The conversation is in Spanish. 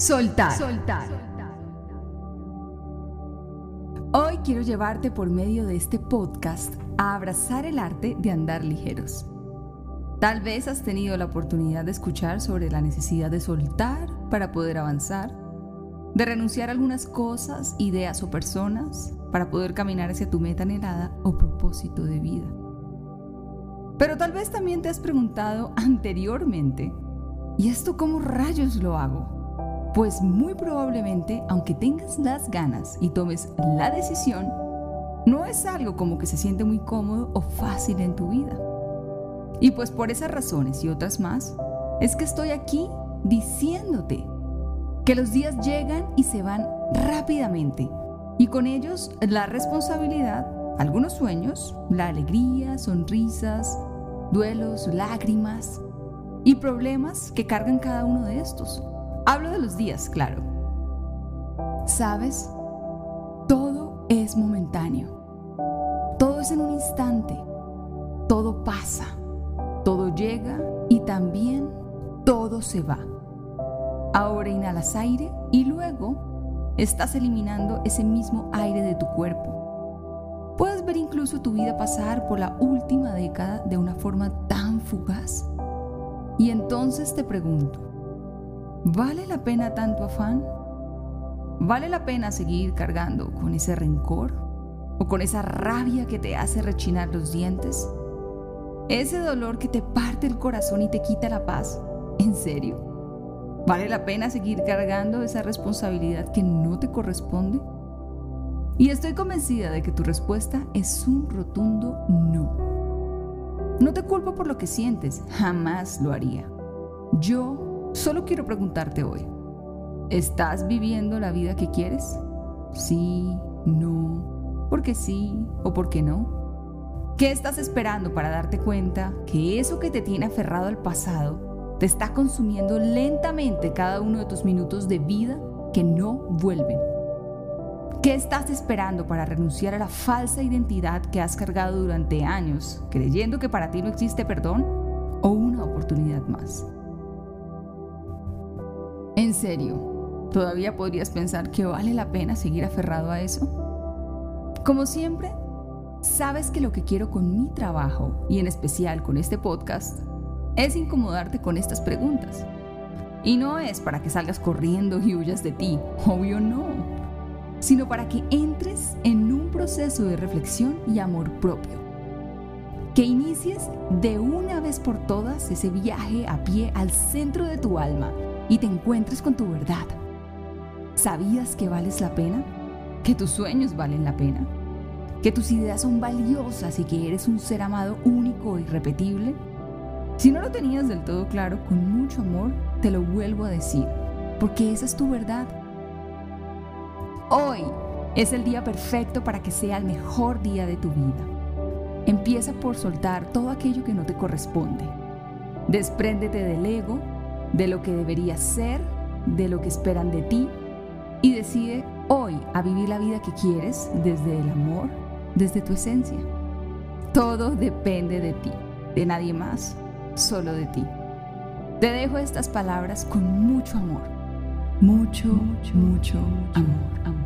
Soltar. Soltar. Hoy quiero llevarte por medio de este podcast a abrazar el arte de andar ligeros. Tal vez has tenido la oportunidad de escuchar sobre la necesidad de soltar para poder avanzar, de renunciar a algunas cosas, ideas o personas para poder caminar hacia tu meta anhelada o propósito de vida. Pero tal vez también te has preguntado anteriormente, ¿y esto cómo rayos lo hago? Pues muy probablemente, aunque tengas las ganas y tomes la decisión, no es algo como que se siente muy cómodo o fácil en tu vida. Y pues por esas razones y otras más, es que estoy aquí diciéndote que los días llegan y se van rápidamente y con ellos la responsabilidad, algunos sueños, la alegría, sonrisas, duelos, lágrimas y problemas que cargan cada uno de estos. Hablo de los días, claro. ¿Sabes? Todo es momentáneo. Todo es en un instante. Todo pasa. Todo llega y también todo se va. Ahora inhalas aire y luego estás eliminando ese mismo aire de tu cuerpo. Puedes ver incluso tu vida pasar por la última década de una forma tan fugaz. Y entonces te pregunto, ¿vale la pena tanto afán? ¿Vale la pena seguir cargando con ese rencor? ¿O con esa rabia que te hace rechinar los dientes? Ese dolor que te parte el corazón y te quita la paz. ¿En serio? ¿Vale la pena seguir cargando esa responsabilidad que no te corresponde? Y estoy convencida de que tu respuesta es un rotundo no. No te culpo por lo que sientes, jamás lo haría. Yo solo quiero preguntarte hoy, ¿estás viviendo la vida que quieres? Sí, no, porque sí o porque no. ¿Qué estás esperando para darte cuenta que eso que te tiene aferrado al pasado te está consumiendo lentamente cada uno de tus minutos de vida que no vuelven? ¿Qué estás esperando para renunciar a la falsa identidad que has cargado durante años, creyendo que para ti no existe perdón o una oportunidad más? En serio, ¿todavía podrías pensar que vale la pena seguir aferrado a eso? Como siempre, Sabes que lo que quiero con mi trabajo, y en especial con este podcast, es incomodarte con estas preguntas. Y no es para que salgas corriendo y huyas de ti, obvio no, sino para que entres en un proceso de reflexión y amor propio. Que inicies de una vez por todas ese viaje a pie al centro de tu alma y te encuentres con tu verdad. ¿Sabías que vales la pena? ¿Que tus sueños valen la pena? que tus ideas son valiosas y que eres un ser amado único e irrepetible? Si no lo tenías del todo claro, con mucho amor te lo vuelvo a decir, porque esa es tu verdad. Hoy es el día perfecto para que sea el mejor día de tu vida. Empieza por soltar todo aquello que no te corresponde. Despréndete del ego, de lo que deberías ser, de lo que esperan de ti y decide hoy a vivir la vida que quieres desde el amor, desde tu esencia. Todo depende de ti, de nadie más, solo de ti. Te dejo estas palabras con mucho amor. Mucho, mucho, mucho amor, amor.